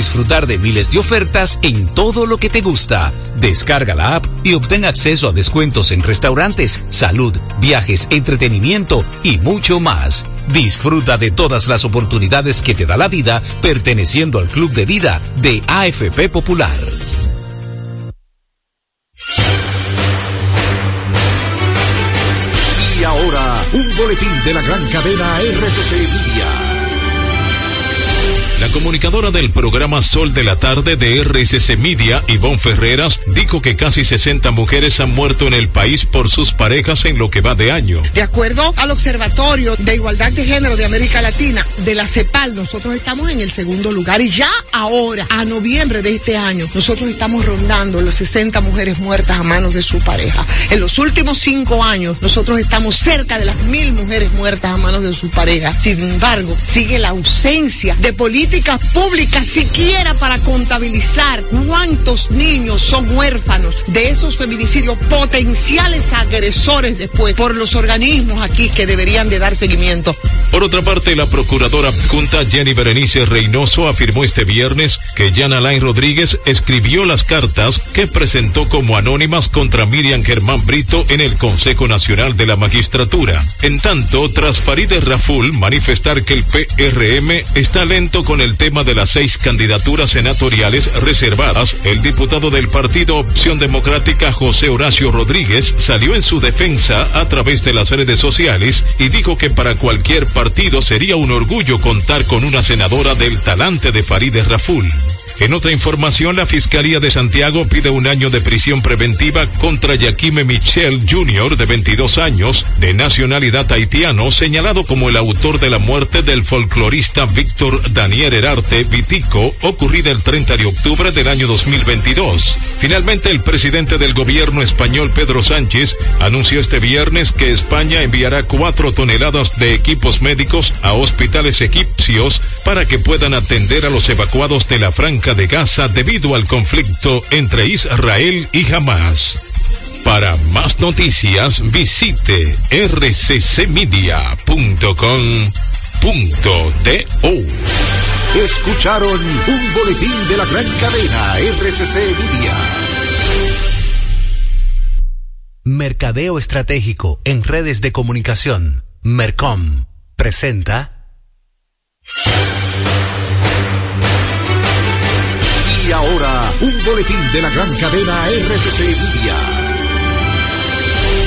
disfrutar de miles de ofertas en todo lo que te gusta. Descarga la app y obtén acceso a descuentos en restaurantes, salud, viajes, entretenimiento y mucho más. Disfruta de todas las oportunidades que te da la vida perteneciendo al Club de Vida de AFP Popular. Y ahora, un boletín de la gran cadena RCC Media. La comunicadora del programa Sol de la Tarde de RSC Media, Ivonne Ferreras, dijo que casi 60 mujeres han muerto en el país por sus parejas en lo que va de año. De acuerdo al Observatorio de Igualdad de Género de América Latina, de la CEPAL, nosotros estamos en el segundo lugar y ya ahora, a noviembre de este año, nosotros estamos rondando los 60 mujeres muertas a manos de su pareja. En los últimos cinco años, nosotros estamos cerca de las mil mujeres muertas a manos de su pareja. Sin embargo, sigue la ausencia de políticas políticas públicas siquiera para contabilizar cuántos niños son huérfanos de esos feminicidios potenciales agresores después por los organismos aquí que deberían de dar seguimiento. Por otra parte, la procuradora junta Jenny Berenice Reynoso afirmó este viernes que Jan Alain Rodríguez escribió las cartas que presentó como anónimas contra Miriam Germán Brito en el Consejo Nacional de la Magistratura. En tanto, tras Farideh Raful manifestar que el PRM está lento con el tema de las seis candidaturas senatoriales reservadas, el diputado del Partido Opción Democrática José Horacio Rodríguez salió en su defensa a través de las redes sociales y dijo que para cualquier partido sería un orgullo contar con una senadora del talante de Farideh Raful. En otra información, la Fiscalía de Santiago pide un año de prisión preventiva contra Yaquime Michel Jr., de 22 años, de nacionalidad haitiano, señalado como el autor de la muerte del folclorista Víctor Daniel Herarte Vitico, ocurrida el 30 de octubre del año 2022. Finalmente, el presidente del gobierno español, Pedro Sánchez, anunció este viernes que España enviará cuatro toneladas de equipos médicos a hospitales egipcios para que puedan atender a los evacuados de la Franca de Gaza debido al conflicto entre Israel y Hamas. Para más noticias visite rccmedia.com.do. Escucharon un boletín de la gran cadena RCC Media. Mercadeo Estratégico en redes de comunicación. Mercom presenta. Y ahora, un boletín de la gran cadena RCC Media.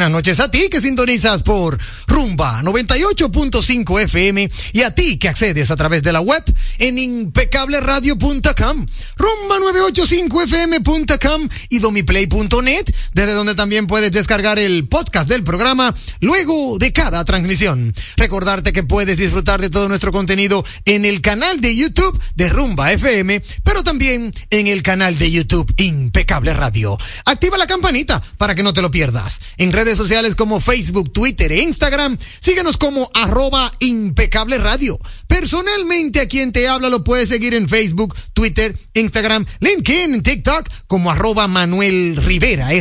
Buenas noches a ti que sintonizas por Rumba 98.5 FM y a ti que accedes a través de la web en impecableradio.com, rumba985fm.com y domiplay.net, desde donde también puedes descargar el podcast del programa luego de cada transmisión. Recordarte que puedes disfrutar de todo nuestro contenido en el canal de YouTube de Rumba FM, pero también en el canal de YouTube Impecable Radio. Activa la campanita para que no te lo pierdas. En redes sociales como Facebook, Twitter e Instagram, síguenos como arroba impecable radio. Personalmente a quien te habla lo puedes seguir en Facebook, Twitter, Instagram, LinkedIn, TikTok como arroba Manuel Rivera.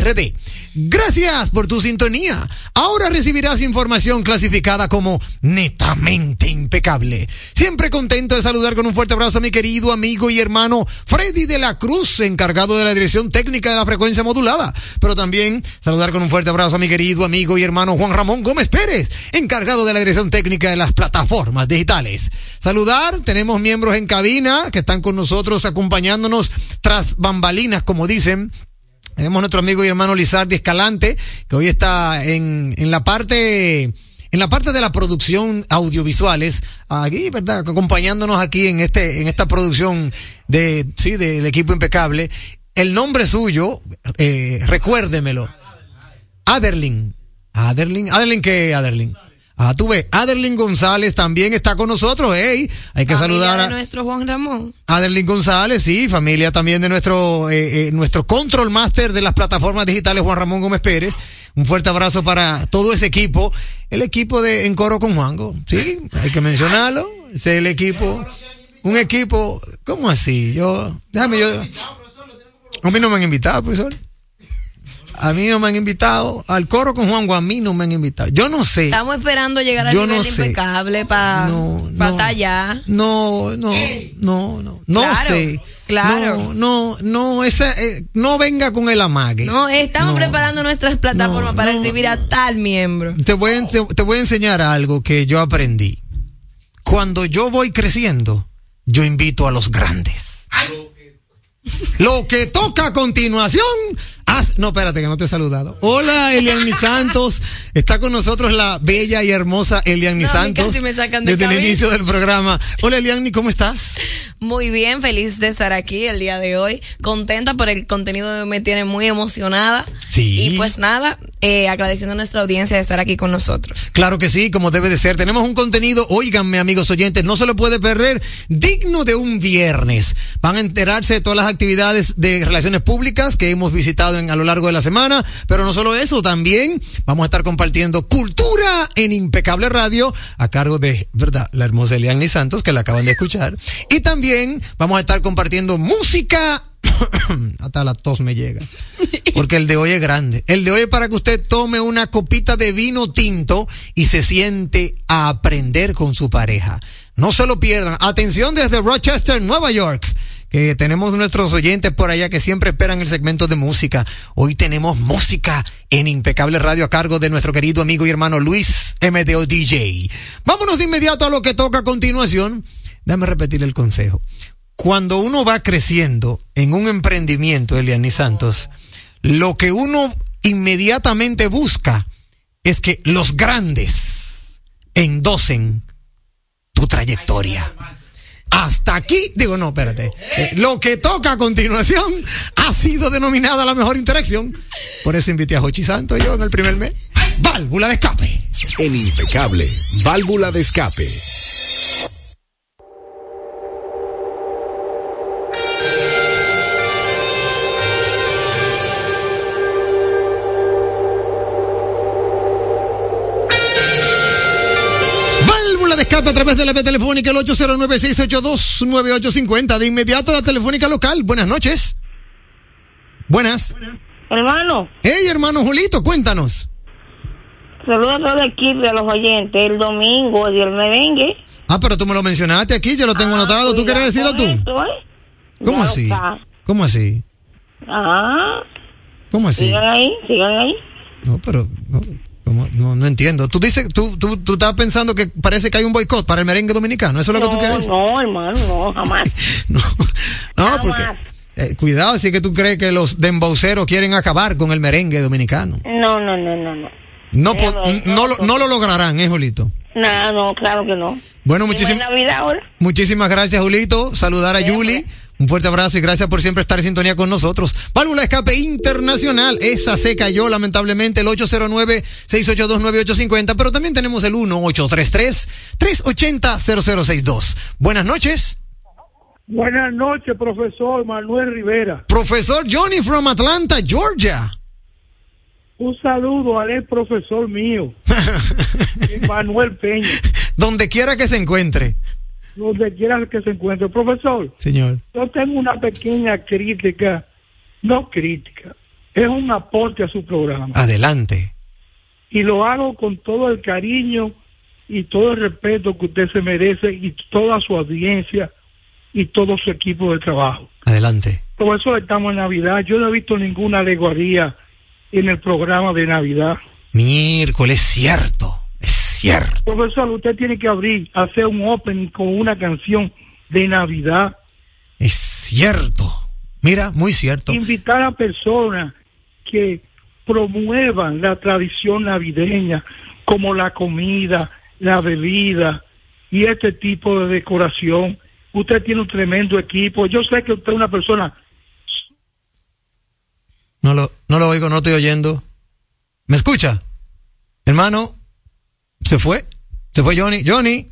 Gracias por tu sintonía. Ahora recibirás información clasificada como netamente impecable. Siempre contento de saludar con un fuerte abrazo a mi querido amigo y hermano Freddy de la Cruz, encargado de la dirección técnica de la frecuencia modulada. Pero también saludar con un fuerte abrazo a mi querido amigo y hermano Juan Ramón Gómez Pérez, encargado de la dirección técnica de las plataformas digitales. Saludar, tenemos miembros en cabina que están con nosotros acompañándonos tras bambalinas, como dicen, tenemos nuestro amigo y hermano Lizardi Escalante, que hoy está en, en la parte, en la parte de la producción audiovisuales, aquí, ¿verdad? Acompañándonos aquí en este, en esta producción de, sí, del equipo impecable. El nombre suyo, eh, recuérdemelo. Aderlin. Aderlin. Aderlin, ¿qué Aderlin? Ah, tú ves, Aderlin González también está con nosotros, hey. Hay que Familia saludar a de nuestro Juan Ramón. Aderlin González, sí, familia también de nuestro, eh, eh, nuestro control master de las plataformas digitales, Juan Ramón Gómez Pérez. Un fuerte abrazo para todo ese equipo. El equipo de En Coro con Juango, sí, hay que mencionarlo. Es el equipo. Un equipo, ¿cómo así? Yo, déjame yo. A mí no me han invitado, profesor. A mí no me han invitado. Al coro con Juango, a mí no me han invitado. Yo no sé. Estamos esperando llegar al Yo nivel no sé. impecable para No, pa no. allá. No, no, no, no, no Claro, sé. claro. No, no, no, esa, eh, no venga con el amague. No, estamos No. preparando nuestras plataformas No, para no. recibir a tal miembro. Te voy, a, te voy a enseñar algo que yo aprendí. Cuando yo voy creciendo, yo invito a los grandes. Lo que toca a continuación. No, espérate, que no te he saludado. Hola, Eliani Santos. Está con nosotros la bella y hermosa Eliani No, Santos. casi me sacan de desde el inicio del programa. Hola, Eliani, ¿cómo estás? Muy bien, feliz de estar aquí el día de hoy. Contenta por el contenido, me tiene muy emocionada. Sí. Y pues nada, eh, agradeciendo a nuestra audiencia de estar aquí con nosotros. Claro que sí, como debe de ser. Tenemos un contenido, óiganme amigos oyentes, no se lo puede perder, digno de un viernes. Van a enterarse de todas las actividades de relaciones públicas que hemos visitado en, a lo largo de la semana, pero no solo eso, también vamos a estar compartiendo cultura en Impecable Radio a cargo de, ¿verdad? La hermosa Eliani Santos, que la acaban de escuchar. Y también vamos a estar compartiendo música hasta la tos me llega. Porque el de hoy es grande. El de hoy es para que usted tome una copita de vino tinto y se siente a aprender con su pareja. No se lo pierdan. Atención desde Rochester, Nueva York. Que tenemos nuestros oyentes por allá que siempre esperan el segmento de música. Hoy tenemos música en Impecable Radio a cargo de nuestro querido amigo y hermano Luis MDO DJ. Vámonos de inmediato a lo que toca a continuación. Déjame repetir el consejo cuando uno va creciendo en un emprendimiento, Eliani Santos, lo que uno inmediatamente busca es que los grandes endosen tu trayectoria. Hasta aquí, digo, no, espérate. Eh, lo que toca a continuación ha sido denominada la mejor interacción. Por eso invité a Jochi Santos yo en el primer mes. Válvula de escape. En Impecable, válvula de escape. De a través de la telefónica el 809-682-9850. De inmediato a la telefónica local. Buenas noches. Buenas. Hermano, Hey, hermano Julito, cuéntanos. saludos a todo el equipo a los oyentes. El domingo y el merengue. Ah, pero tú me lo mencionaste aquí, yo lo tengo anotado. ¿Tú quieres decirlo tú? Esto, ¿eh? ¿Cómo Ya lo así? ¿Cómo así? Ah, ¿Cómo así? sigan ahí, sigan ahí. No, pero no, no, no entiendo. Tú dices, tú, tú, tú estás pensando que parece que hay un boicot para el merengue dominicano. ¿Eso es lo que tú quieres? no, hermano, no, jamás. No, no Jamás. porque Eh, cuidado, así que tú crees que los dembauceros quieren acabar con el merengue dominicano. No, no, no, no, no. No, po- no, lo, no lo lograrán, ¿eh, Julito? No, no, claro que no. Bueno, ¿Y no muchísimas hay Navidad ahora? Muchísimas gracias, Julito. Saludar a Yuli. Un fuerte abrazo y gracias por siempre estar en sintonía con nosotros. Válvula escape internacional. Esa se cayó lamentablemente el 809-682-9850, pero también tenemos el 1-833-380-0062. Buenas noches. Buenas noches, profesor Manuel Rivera. Profesor Johnny from Atlanta, Georgia. Un saludo al profesor mío, Manuel Peña, Donde quiera que se encuentre. Donde quiera que se encuentre. Profesor, Señor. yo tengo una pequeña crítica, no crítica, es un aporte a su programa. Adelante. Y lo hago con todo el cariño y todo el respeto que usted se merece y toda su audiencia y todo su equipo de trabajo. Adelante. Profesor, estamos en Navidad. Yo no he visto ninguna alegoría en el programa de Navidad. Miércoles, cierto. Cierto. Profesor, usted tiene que abrir, hacer un opening con una canción de Navidad. Es cierto. Mira, muy cierto. Invitar a personas que promuevan la tradición navideña, como la comida, la bebida y este tipo de decoración. Usted tiene un tremendo equipo. Yo sé que usted es una persona No lo, no lo oigo, no estoy oyendo. ¿Me escucha? Hermano, se fue. Se fue Johnny. Johnny.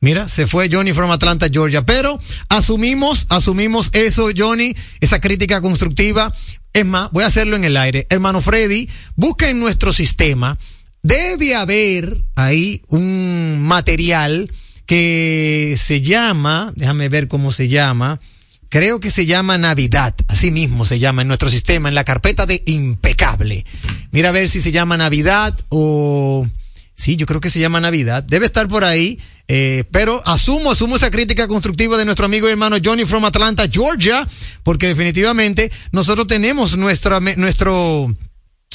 Mira, se fue Johnny from Atlanta, Georgia. Pero asumimos, asumimos eso, Johnny, esa crítica constructiva. Es más, voy a hacerlo en el aire. Hermano Freddy, busca en nuestro sistema. Debe haber ahí un material que se llama, déjame ver cómo se llama. Creo que se llama Navidad, así mismo se llama en nuestro sistema, en la carpeta de impecable. Mira a ver si se llama Navidad o... Sí, yo creo que se llama Navidad. Debe estar por ahí. eh, pero asumo, asumo esa crítica constructiva de nuestro amigo y hermano Johnny from Atlanta, Georgia, porque definitivamente nosotros tenemos nuestra, nuestro,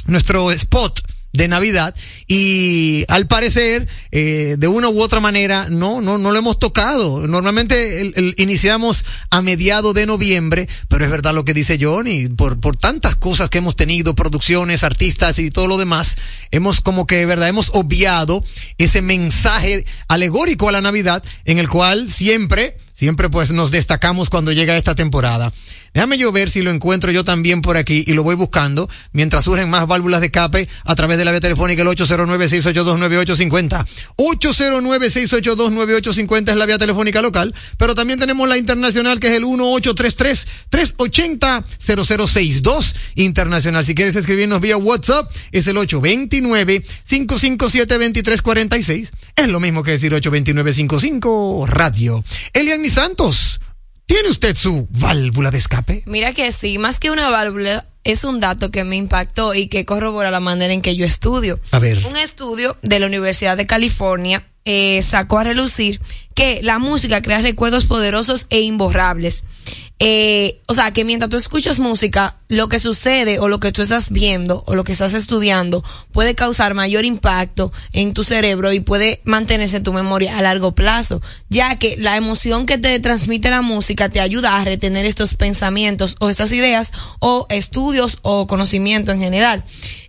nuestro spot de Navidad y al parecer eh, de una u otra manera no no no lo hemos tocado. Normalmente el- el- iniciamos a mediados de noviembre pero es verdad lo que dice Johnny por por tantas cosas que hemos tenido producciones artistas y todo lo demás hemos como que verdad hemos obviado ese mensaje alegórico a la Navidad en el cual siempre siempre pues nos destacamos cuando llega esta temporada Déjame yo ver si lo encuentro yo también por aquí y lo voy buscando mientras surgen más válvulas de escape a través de la vía telefónica el 809-682-9850. 809-682-9850 es la vía telefónica local, pero también tenemos la internacional que es el 1833-380-0062 internacional. Si quieres escribirnos vía WhatsApp es el 829-557-2346. Es lo mismo que decir 829-55 radio. Elian Santos. ¿Tiene usted su válvula de escape? Mira que sí, más que una válvula, es un dato que me impactó y que corrobora la manera en que yo estudio. A ver. Un estudio de la Universidad de California eh, sacó a relucir que la música crea recuerdos poderosos e imborrables. Eh, o sea, que mientras tú escuchas música, lo que sucede o lo que tú estás viendo o lo que estás estudiando puede causar mayor impacto en tu cerebro y puede mantenerse en tu memoria a largo plazo, ya que la emoción que te transmite la música te ayuda a retener estos pensamientos o estas ideas o estudios o conocimiento en general.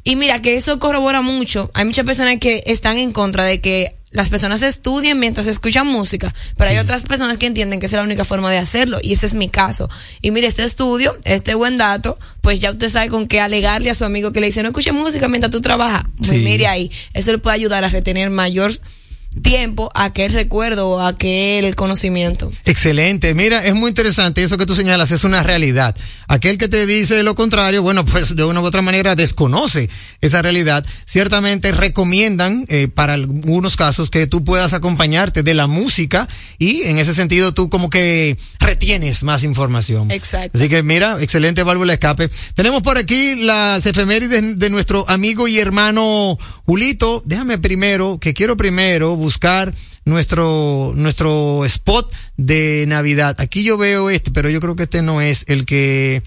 Y mira que eso corrobora mucho. Hay muchas personas que están en contra de que las personas estudien mientras escuchan música, pero hay otras personas que entienden que esa es la única forma de hacerlo y ese es mi caso. Y mire, este estudio, este buen dato, pues ya usted sabe con qué alegarle a su amigo que le dice no escuche música mientras tú trabajas. Pues Sí. mire ahí, eso le puede ayudar a retener mayor tiempo a aquel recuerdo aquel conocimiento. Excelente. Mira, es muy interesante eso que tú señalas, es una realidad. Aquel que te dice lo contrario, bueno, pues de una u otra manera desconoce esa realidad. Ciertamente recomiendan, eh, para algunos casos, que tú puedas acompañarte de la música y en ese sentido tú como que retienes más información. Exacto. Así que mira, excelente válvula de escape. Tenemos por aquí las efemérides de nuestro amigo y hermano Julito. Déjame primero, que quiero primero buscar nuestro, nuestro spot de Navidad. Aquí yo veo este, pero yo creo que este no es el que...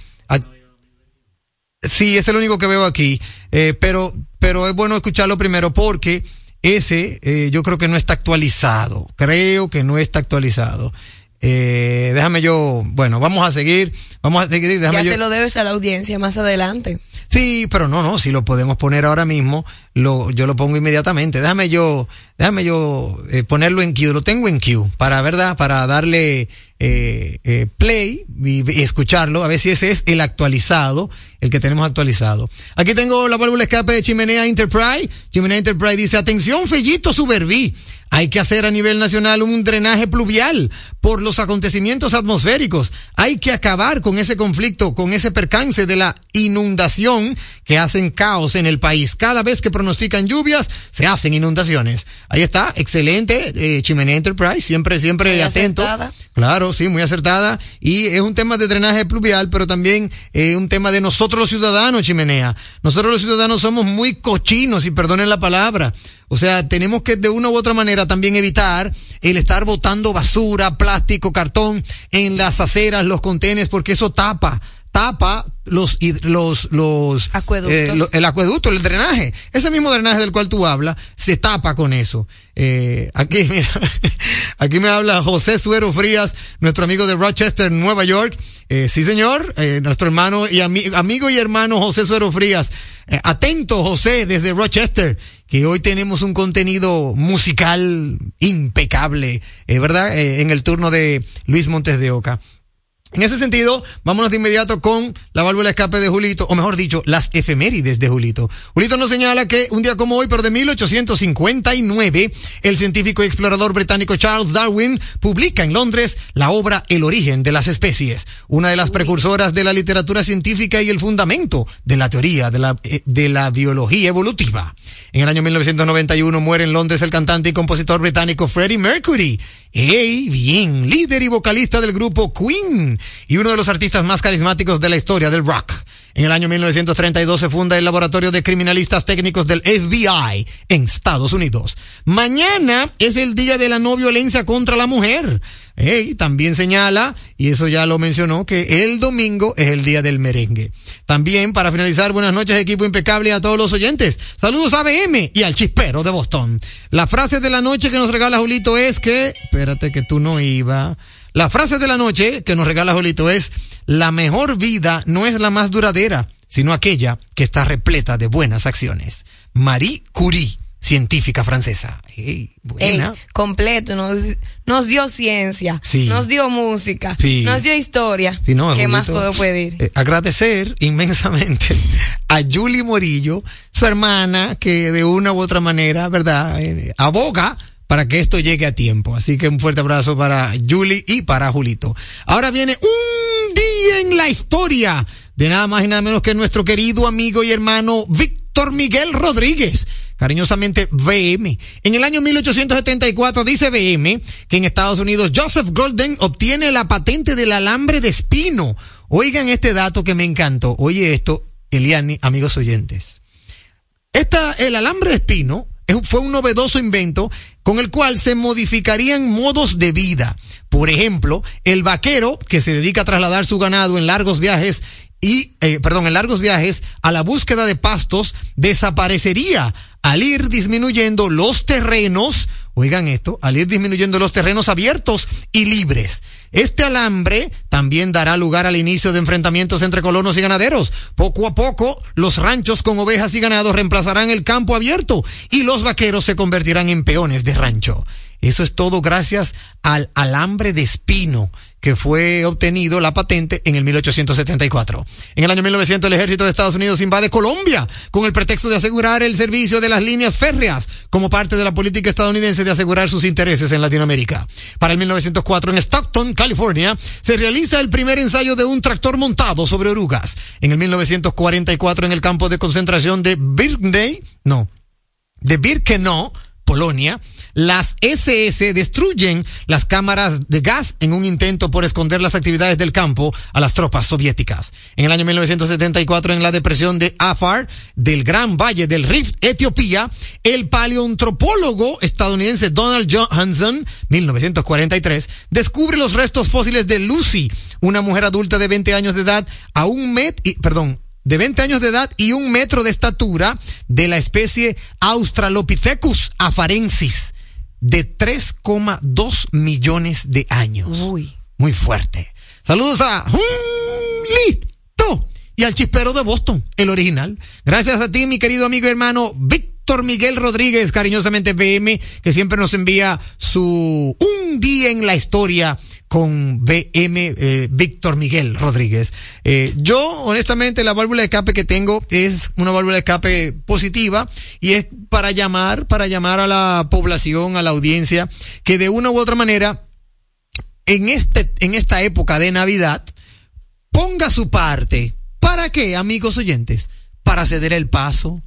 Sí, es el único que veo aquí, eh, pero, pero es bueno escucharlo primero porque ese eh, yo creo que no está actualizado, creo que no está actualizado. Eh, déjame yo, bueno, vamos a seguir, vamos a seguir, déjame Ya yo. se lo debes a la audiencia más adelante. Sí, pero no, no, si lo podemos poner ahora mismo, lo, yo lo pongo inmediatamente. Déjame yo, déjame yo eh, ponerlo en queue, lo tengo en queue, para, ¿verdad? Para darle eh, eh, play y, escucharlo, a ver si ese es el actualizado, el que tenemos actualizado. Aquí tengo la válvula escape de Chimenea Enterprise. Chimenea Enterprise dice, atención, Fellito Suberví. Hay que hacer a nivel nacional un drenaje pluvial por los acontecimientos atmosféricos. Hay que acabar con ese conflicto, con ese percance de la inundación que hacen caos en el país. Cada vez que pronostican lluvias, se hacen inundaciones. Ahí está, excelente, eh, Chimenea Enterprise, siempre, siempre Muy atento. acertada. Claro, sí, muy acertada. Y es un tema de drenaje pluvial, pero también eh, un tema de nosotros los ciudadanos, Chimenea. Nosotros los ciudadanos somos muy cochinos, y perdonen la palabra. O sea, tenemos que de una u otra manera también evitar el estar botando basura, plástico, cartón en las aceras, los contenes, porque eso tapa tapa los los los Acueductos. eh, lo- el acueducto, el drenaje, ese mismo drenaje del cual tú hablas, se tapa con eso. Eh, aquí, mira, aquí me habla José Suero Frías, nuestro amigo de Rochester, Nueva York. Eh, sí, señor, eh, nuestro hermano y ami- amigo y hermano José Suero Frías. Eh, atento, José, desde Rochester, que hoy tenemos un contenido musical impecable, ¿verdad? En el turno de Luis Montes de Oca. En ese sentido, vámonos de inmediato con la válvula escape de Julito, o mejor dicho, las efemérides de Julito. Julito nos señala que un día como hoy, pero de 1859, el científico y explorador británico Charles Darwin publica en Londres la obra El origen de las especies, una de las precursoras de la literatura científica y el fundamento de la teoría de la, eh, de la biología evolutiva. En el año 1991 muere en Londres el cantante y compositor británico Freddie Mercury. ¡Ey! Bien, líder y vocalista del grupo Queen y uno de los artistas más carismáticos de la historia del rock. En el año 1932 se funda el Laboratorio de Criminalistas Técnicos del FBI en Estados Unidos. Mañana es el Día de la No Violencia contra la Mujer. Ey, también señala, y eso ya lo mencionó, que el domingo es el Día del Merengue. También, para finalizar, buenas noches, equipo impecable a todos los oyentes. Saludos a BM y al chispero de Boston. La frase de la noche que nos regala Julito es que, espérate que tú no iba. La frase de la noche que nos regala Julito es, la mejor vida no es la más duradera, sino aquella que está repleta de buenas acciones. Marie Curie, científica francesa. Ey, Ey, buena. completo, nos, nos dio ciencia, Sí. nos dio música, Sí. nos dio historia. Sí, no, ¿Qué más puedo pedir? eh, agradecer inmensamente a Julie Morillo, su hermana, que de una u otra manera, ¿verdad? Eh, aboga para que esto llegue a tiempo. Así que un fuerte abrazo para Julie y para Julito. Ahora viene un día en la historia de nada más y nada menos que nuestro querido amigo y hermano Víctor Miguel Rodríguez cariñosamente VM. En el año 1874 dice VM que en Estados Unidos Joseph Golden obtiene la patente del alambre de espino. Oigan este dato que me encantó. Oye esto, Eliani, amigos oyentes. Esta, el alambre de espino es- fue un novedoso invento con el cual se modificarían modos de vida. Por ejemplo, el vaquero que se dedica a trasladar su ganado en largos viajes y, eh, perdón, en largos viajes a la búsqueda de pastos desaparecería al ir disminuyendo los terrenos, oigan esto, al ir disminuyendo los terrenos abiertos y libres. Este alambre también dará lugar al inicio de enfrentamientos entre colonos y ganaderos. Poco a poco, los ranchos con ovejas y ganados reemplazarán el campo abierto y los vaqueros se convertirán en peones de rancho. Eso es todo gracias al alambre de espino que fue obtenido la patente en el 1874. En el año 1900 el ejército de Estados Unidos invade Colombia con el pretexto de asegurar el servicio de las líneas férreas como parte de la política estadounidense de asegurar sus intereses en Latinoamérica. Para el 1904 en Stockton, California, se realiza el primer ensayo de un tractor montado sobre orugas. En el 1944 en el campo de concentración de Birkenau, no, de Birkenau, Polonia, las SS destruyen las cámaras de gas en un intento por esconder las actividades del campo a las tropas soviéticas. En el año 1974, en la depresión de Afar, del Gran Valle del Rift, Etiopía, el paleoantropólogo estadounidense Donald Johansson, 1943, descubre los restos fósiles de Lucy, una mujer adulta de 20 años de edad, a un met, y, perdón, de 20 años de edad y un metro de estatura de la especie Australopithecus afarensis. de 3,2 millones de años. Uy. Muy fuerte. Saludos a Listo y al chispero de Boston, el original. Gracias a ti, mi querido amigo y hermano Víctor Miguel Rodríguez, cariñosamente BM, que siempre nos envía su Un día en la historia con BM eh, Víctor Miguel Rodríguez. Eh, yo, honestamente, la válvula de escape que tengo es una válvula de escape positiva y es para llamar, para llamar a la población, a la audiencia, que de una u otra manera, en este, en esta época de Navidad, ponga su parte. ¿Para qué, amigos oyentes? Para ceder el paso,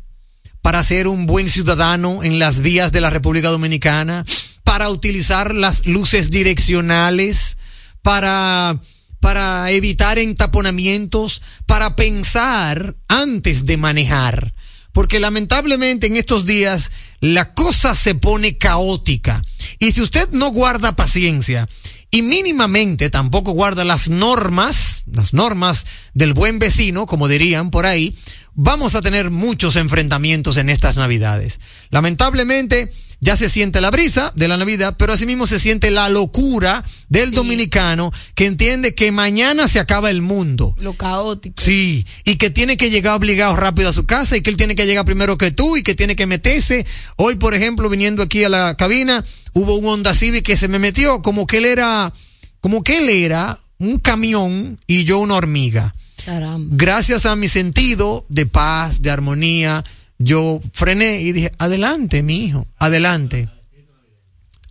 para ser un buen ciudadano en las vías de la República Dominicana, para utilizar las luces direccionales, para, para evitar entaponamientos, para pensar antes de manejar. Porque lamentablemente en estos días la cosa se pone caótica. Y si usted no guarda paciencia y mínimamente tampoco guarda las normas, las normas del buen vecino, como dirían por ahí, vamos a tener muchos enfrentamientos en estas navidades. Lamentablemente ya se siente la brisa de la Navidad, pero asimismo se siente la locura del dominicano que entiende que mañana se acaba el mundo. Lo caótico. Sí, y que tiene que llegar obligado rápido a su casa y que él tiene que llegar primero que tú y que tiene que meterse. Hoy, por ejemplo, viniendo aquí a la cabina, hubo un Honda Civic que se me metió como que él era, como que él era un camión y yo una hormiga. Caramba. Gracias a mi sentido de paz, de armonía, yo frené y dije, adelante, mi hijo, adelante.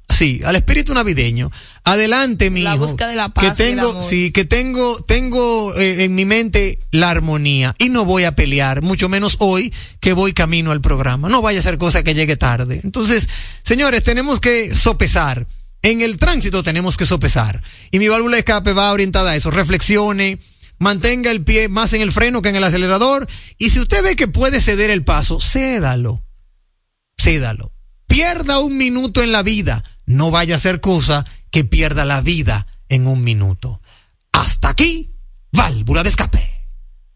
Sí, al espíritu navideño. Adelante, mi La hijo. búsqueda de la paz Que y el tengo, amor. sí, que tengo, tengo eh, en mi mente la armonía y no voy a pelear, mucho menos hoy que voy camino al programa. No vaya a ser cosa que llegue tarde. Entonces, señores, tenemos que sopesar. En el tránsito tenemos que sopesar. Y mi válvula de escape va orientada a eso. Reflexione, mantenga el pie más en el freno que en el acelerador. Y si usted ve que puede ceder el paso, cédalo. Cédalo. Pierda un minuto en la vida. No vaya a ser cosa que pierda la vida en un minuto. Hasta aquí, válvula de escape.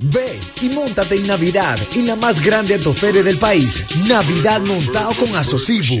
Ve y montate en Navidad en la más grande autoferia del país, Navidad montado con Asocibu,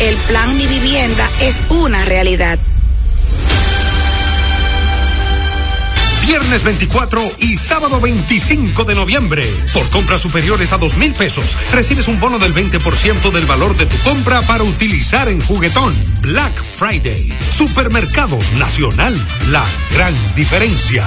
El plan Mi Vivienda es una realidad. Viernes 24 y sábado 25 de noviembre. Por compras superiores a dos mil pesos, recibes un bono del 20% del valor de tu compra para utilizar en juguetón. Black Friday. Supermercados Nacional. La gran diferencia.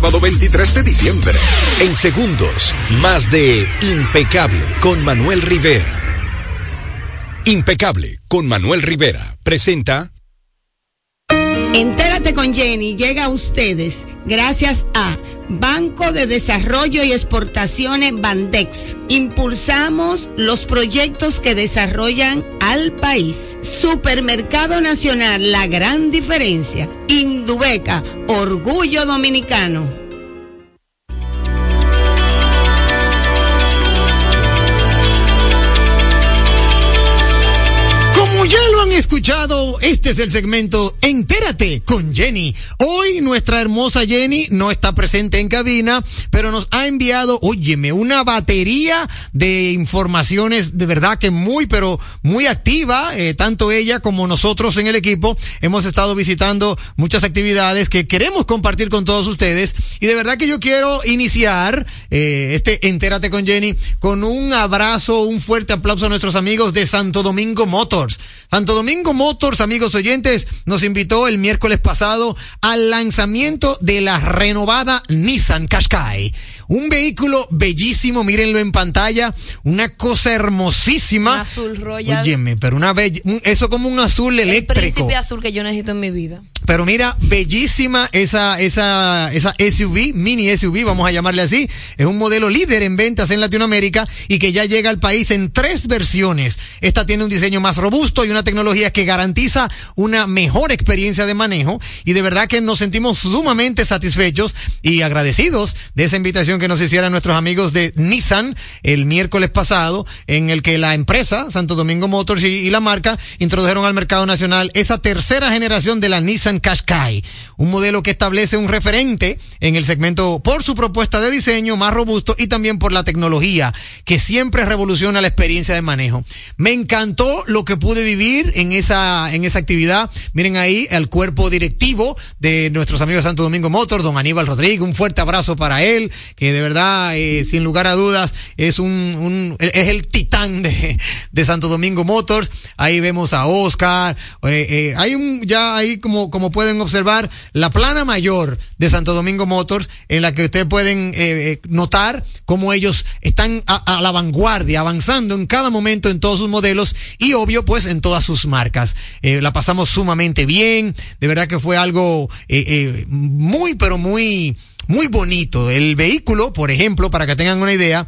sábado 23 de diciembre. En segundos, más de Impecable con Manuel Rivera. Impecable con Manuel Rivera presenta Entérate con Jenny llega a ustedes gracias a Banco de Desarrollo y Exportaciones Bandex. Impulsamos los proyectos que desarrollan al país. Supermercado Nacional, la gran diferencia. Indubeca, orgullo dominicano. Escuchado, este es el segmento Entérate con Jenny. Hoy nuestra hermosa Jenny no está presente en cabina, pero nos ha enviado, óyeme, una batería de informaciones de verdad que muy, pero muy activa. eh, tanto ella como nosotros en el equipo hemos estado visitando muchas actividades que queremos compartir con todos ustedes. Y de verdad que yo quiero iniciar eh, este Entérate con Jenny con un abrazo, un fuerte aplauso a nuestros amigos de Santo Domingo Motors. Santo Domingo Motors, amigos oyentes, nos invitó el miércoles pasado al lanzamiento de la renovada Nissan Qashqai. Un vehículo bellísimo, mírenlo en pantalla, una cosa hermosísima. Azul royal. Óyeme, pero una bella, un- eso como un azul El eléctrico. príncipe azul que yo necesito en mi vida. Pero mira, bellísima esa, esa, esa SUV, mini SUV, vamos a llamarle así. Es un modelo líder en ventas en Latinoamérica y que ya llega al país en tres versiones. Esta tiene un diseño más robusto y una tecnología que garantiza una mejor experiencia de manejo. Y de verdad que nos sentimos sumamente satisfechos y agradecidos de esa invitación que nos hicieron nuestros amigos de Nissan el miércoles pasado, en el que la empresa, Santo Domingo Motors y, y la marca, introdujeron al mercado nacional esa tercera generación de la Nissan Qashqai, un modelo que establece un referente en el segmento por su propuesta de diseño más robusto y también por la tecnología que siempre revoluciona la experiencia de manejo. Me encantó lo que pude vivir en esa en esa actividad. Miren ahí el cuerpo directivo de nuestros amigos Santo Domingo Motors, don Aníbal Rodríguez, un fuerte abrazo para él, que de verdad, eh, sin lugar a dudas, es un, un- es el titán de, de Santo Domingo Motors. Ahí vemos a Oscar, eh, eh, hay un, ya ahí como, como pueden observar, la plana mayor de Santo Domingo Motors, en la que ustedes pueden eh, eh, notar cómo ellos están a, la vanguardia, avanzando en cada momento en todos sus modelos y obvio pues en todas sus marcas. Eh, la pasamos sumamente bien, de verdad que fue algo eh, eh, muy pero muy muy bonito. El vehículo, por ejemplo, para que tengan una idea,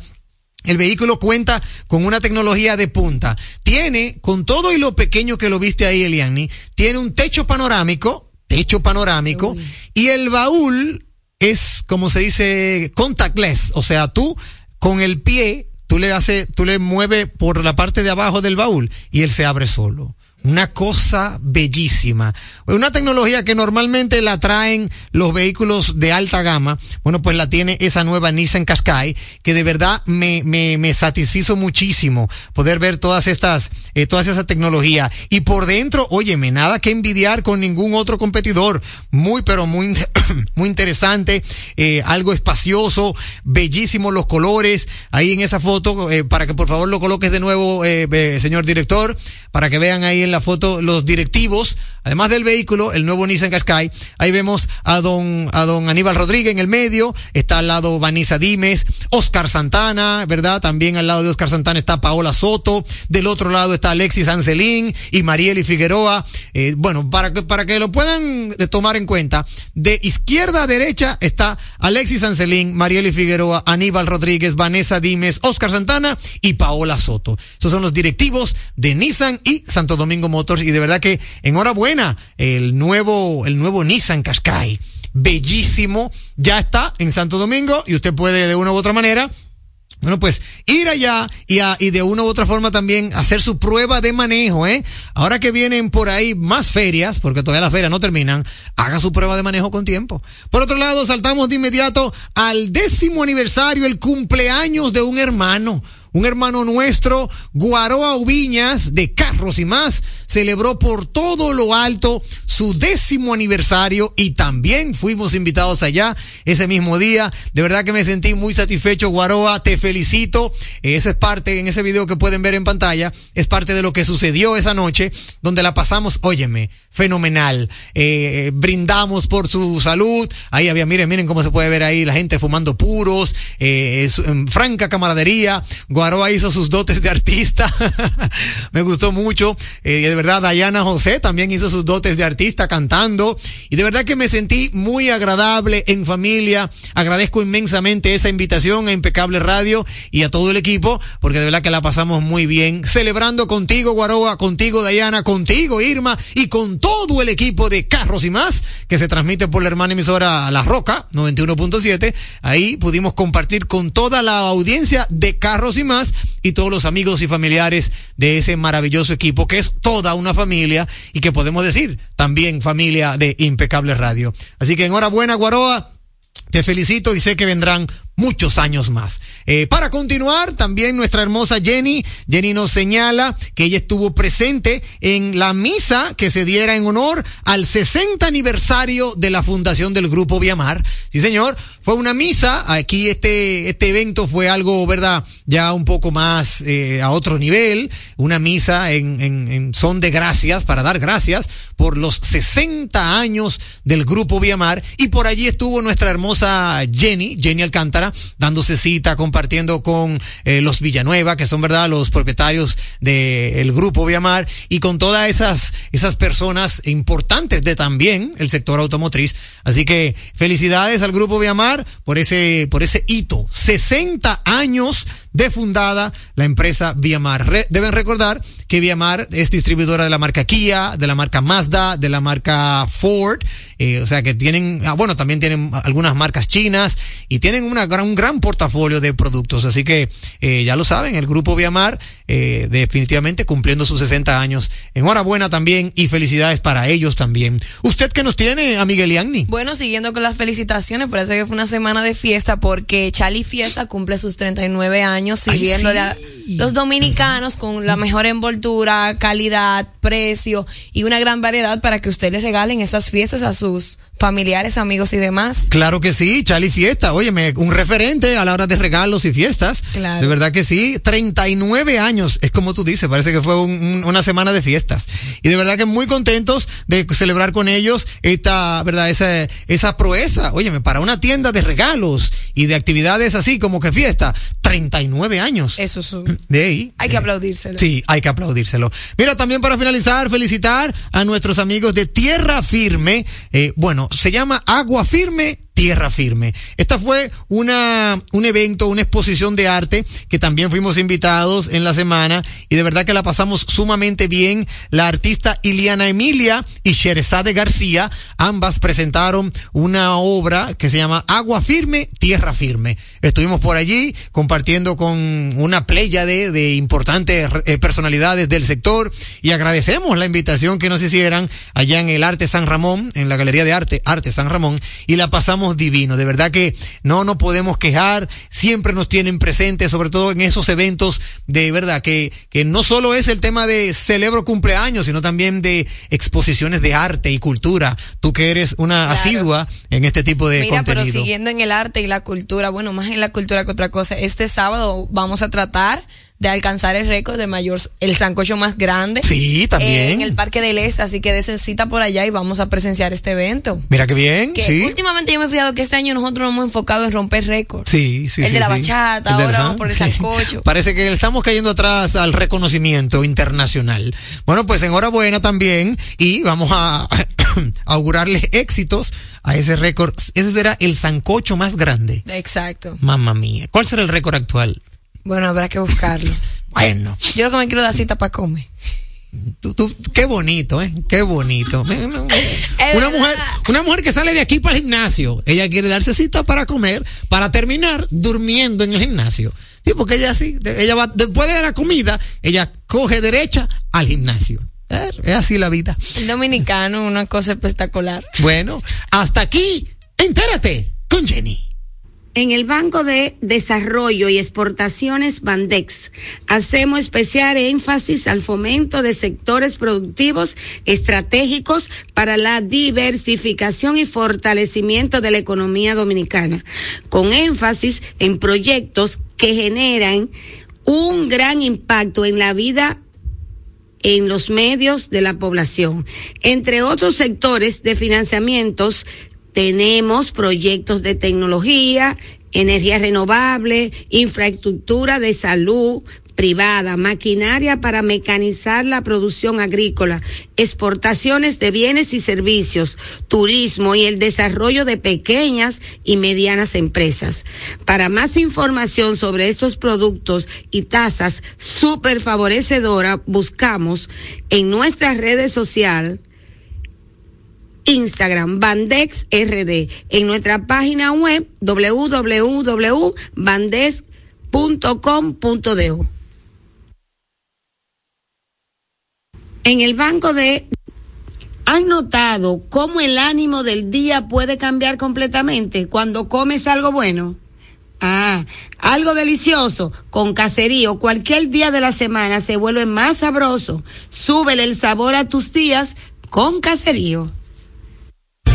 el vehículo cuenta con una tecnología de punta. Tiene, con todo y lo pequeño que lo viste ahí, Eliani, tiene un techo panorámico, techo panorámico, y el baúl es, como se dice, contactless. O sea, tú con el pie, tú le haces, tú le mueves por la parte de abajo del baúl y él se abre solo. Una cosa bellísima. Una tecnología que normalmente la traen los vehículos de alta gama. Bueno, pues la tiene esa nueva Nissan Qashqai, que de verdad me, me, me satisfizo muchísimo poder ver todas estas, eh, todas esa tecnología. Y por dentro, óyeme, nada que envidiar con ningún otro competidor. Muy, pero muy, muy interesante. Eh, algo espacioso, bellísimo los colores. Ahí en esa foto, eh, para que por favor lo coloques de nuevo, eh, señor director, para que vean ahí la foto los directivos, además del vehículo, el nuevo Nissan Qashqai. Ahí vemos a don, a don Aníbal Rodríguez en el medio, está al lado Vanessa Dimes, Oscar Santana, ¿verdad? También al lado de Oscar Santana está Paola Soto, del otro lado está Alexis Ancelín y Marieli Figueroa. Eh, bueno, para que, para que lo puedan eh, tomar en cuenta, de izquierda a derecha está Alexis Ancelín, Marieli Figueroa, Aníbal Rodríguez, Vanessa Dimes, Oscar Santana y Paola Soto. Esos son los directivos de Nissan y Santo Domingo Motors y de verdad que enhorabuena el nuevo el nuevo Nissan Qashqai bellísimo ya está en Santo Domingo y usted puede de una u otra manera bueno, pues ir allá y, a, y de una u otra forma también hacer su prueba de manejo, ¿eh? Ahora que vienen por ahí más ferias, porque todavía las ferias no terminan, haga su prueba de manejo con tiempo. Por otro lado, saltamos de inmediato al décimo aniversario, el cumpleaños de un hermano. Un hermano nuestro, Guaroa Ubiñas, de Carros y más, celebró por todo lo alto su décimo aniversario y también fuimos invitados allá ese mismo día. De verdad que me sentí muy satisfecho, Guaroa, te felicito. Eso es parte, en ese video que pueden ver en pantalla, es parte de lo que sucedió esa noche, donde la pasamos, óyeme, fenomenal. Eh, brindamos por su salud. Ahí había, miren, miren cómo se puede ver ahí la gente fumando puros, eh, franca camaradería. Guaroa hizo sus dotes de artista. Me gustó mucho. Eh, de verdad, Dayana José también hizo sus dotes de artista cantando. Y de verdad que me sentí muy agradable en familia. Agradezco inmensamente esa invitación a Impecable Radio y a todo el equipo, porque de verdad que la pasamos muy bien. Celebrando contigo, Guaroa, contigo, Dayana, contigo, Irma, y con todo el equipo de Carros y más, que se transmite por la hermana emisora La Roca, 91.7. Ahí pudimos compartir con toda la audiencia de Carros y más y todos los amigos y familiares de ese maravilloso equipo que es toda una familia y que podemos decir también familia de Impecable Radio. Así que enhorabuena, Guaroa. Te felicito y sé que vendrán muchos años más. Eh, para continuar, también nuestra hermosa Jenny, Jenny nos señala que ella estuvo presente en la misa que se diera en honor al 60 aniversario de la fundación del Grupo Viamar. Sí, señor, fue una misa, aquí este, este evento fue algo, ¿verdad? Ya un poco más eh, a otro nivel, una misa en, son de gracias, para dar gracias por los 60 años del Grupo Viamar y por allí estuvo nuestra hermosa Jenny, Jenny Alcántara, dándose cita, compartiendo con eh, los Villanueva, que son verdad los propietarios del grupo Viamar, y con todas esas, esas personas importantes de también el sector automotriz. Así que felicidades al grupo Viamar por ese, por ese hito. 60 años de fundada la empresa Viamar. Deben recordar que Viamar es distribuidora de la marca Kia, de la marca Mazda, de la marca Ford, eh, o sea que tienen, ah, bueno, también tienen algunas marcas chinas y tienen una gran, un gran portafolio de productos. Así que eh, ya lo saben, el grupo Viamar eh, definitivamente cumpliendo sus 60 años. Enhorabuena también y felicidades para ellos también. ¿Usted qué nos tiene, a Miguel Iagni? Bueno, siguiendo con las felicitaciones, parece que fue una semana de fiesta porque Charlie Fiesta cumple sus 39 años sirviéndole a los dominicanos con la mejor envoltura, calidad, precio y una gran variedad para que usted les regalen estas fiestas a sus familiares, amigos y demás. Claro que sí, Charlie Fiesta, óyeme, un referente a la hora de regalos y fiestas. Claro. De verdad que sí, 39 años, es como tú dices, parece que fue un, un, una semana de fiestas. Y de verdad que muy contentos de celebrar con ellos esta, verdad, esa, esa proeza, óyeme, para una tienda de regalos y de actividades así como que fiesta, 39 años. Eso es de ahí. Hay que aplaudírselo. Sí, hay que aplaudírselo. Mira, también para finalizar, felicitar a nuestros amigos de Tierra Firme. Eh, bueno, se llama Agua Firme Tierra Firme. Esta fue una, un evento, una exposición de arte que también fuimos invitados en la semana y de verdad que la pasamos sumamente bien. La artista Iliana Emilia y Sherezade García, ambas presentaron una obra que se llama Agua Firme, Tierra Firme. Estuvimos por allí compartiendo con una playa de, de importantes eh, personalidades del sector y agradecemos la invitación que nos hicieran allá en el Arte San Ramón, en la Galería de Arte, Arte San Ramón, y la pasamos divino. De verdad que no nos podemos quejar, siempre nos tienen presentes, sobre todo en esos eventos de verdad que, que no solo es el tema de celebro cumpleaños, sino también de exposiciones de arte y cultura. Tú que eres una Claro. asidua en este tipo de Mira, pero contenido. siguiendo en el arte y la cultura, bueno, más en la cultura que otra cosa, este sábado vamos a tratar de alcanzar el récord de mayor, el sancocho más grande. Sí, también. en el Parque del Este, así que desen cita por allá y vamos a presenciar este evento. Mira qué bien, Que sí. últimamente yo me he fijado que este año nosotros nos hemos enfocado en romper récords. Sí, sí, el sí, de la sí. bachata, El de- ahora vamos por el sancocho. Parece que estamos cayendo atrás al reconocimiento internacional. Bueno, pues enhorabuena también y vamos a augurarles éxitos a ese récord. Ese será el sancocho más grande. Exacto. Mamma mía. ¿Cuál será el récord actual? Bueno, habrá que buscarlo. Bueno, Yo lo que me quiero dar cita para comer. tú, tú- qué bonito, ¿eh? Qué bonito. Una mujer, una mujer que sale de aquí para el gimnasio, ella quiere darse cita para comer, para terminar durmiendo en el gimnasio. Sí, porque ella sí, ella va, después de la comida, ella coge derecha al gimnasio. Eh, Es así la vida. El dominicano, una cosa espectacular. Bueno, hasta aquí, entérate con Jenny. En el Banco de Desarrollo y Exportaciones Bandex hacemos especial énfasis al fomento de sectores productivos estratégicos para la diversificación y fortalecimiento de la economía dominicana, con énfasis en proyectos que generan un gran impacto en la vida en los medios de la población. Entre otros sectores de financiamientos, tenemos proyectos de tecnología, energía renovable, infraestructura de salud privada, maquinaria para mecanizar la producción agrícola, exportaciones de bienes y servicios, turismo y el desarrollo de pequeñas y medianas empresas. Para más información sobre estos productos y tasas súper favorecedoras, buscamos en nuestras redes sociales Instagram, Bandex RD, en nuestra página web www.bandex.com.do. En el banco de... ¿Han notado cómo el ánimo del día puede cambiar completamente cuando comes algo bueno? Ah, algo delicioso, con caserío, cualquier día de la semana se vuelve más sabroso. Súbele el sabor a tus días con caserío.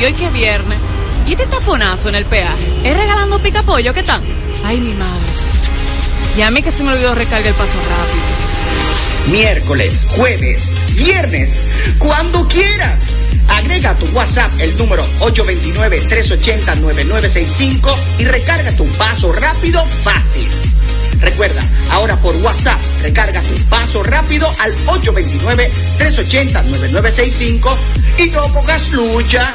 Y hoy que es viernes. ¿Y este taponazo en el peaje? ¿Es regalando pica pollo? ¿Qué tal? Ay, mi madre. Y a mí que se me olvidó recargar el paso rápido. miércoles, jueves, viernes, cuando quieras. Agrega a tu WhatsApp el número 829-380-9965 y recarga tu paso rápido fácil. Recuerda, ahora por WhatsApp, recarga tu paso rápido al 829-380-9965 y no pongas lucha.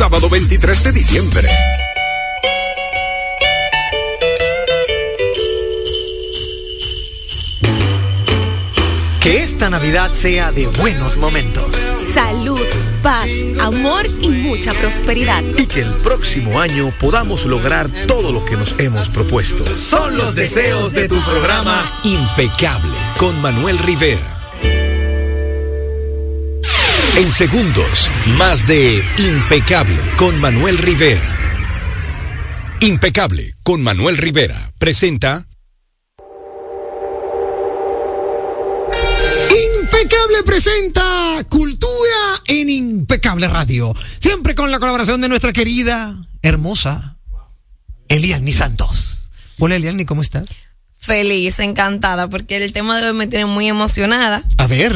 sábado 23 de diciembre. Que esta Navidad sea de buenos momentos. Salud, paz, amor y mucha prosperidad. Y que el próximo año podamos lograr todo lo que nos hemos propuesto. Son los deseos de tu programa Impecable con Manuel Rivera. En segundos, más de Impecable con Manuel Rivera. Impecable con Manuel Rivera presenta Impecable presenta Cultura en Impecable Radio. Siempre con la colaboración de nuestra querida, hermosa, Eliani Santos. Hola Eliani, ¿cómo estás? Feliz, encantada, porque el tema de hoy me tiene muy emocionada. A ver.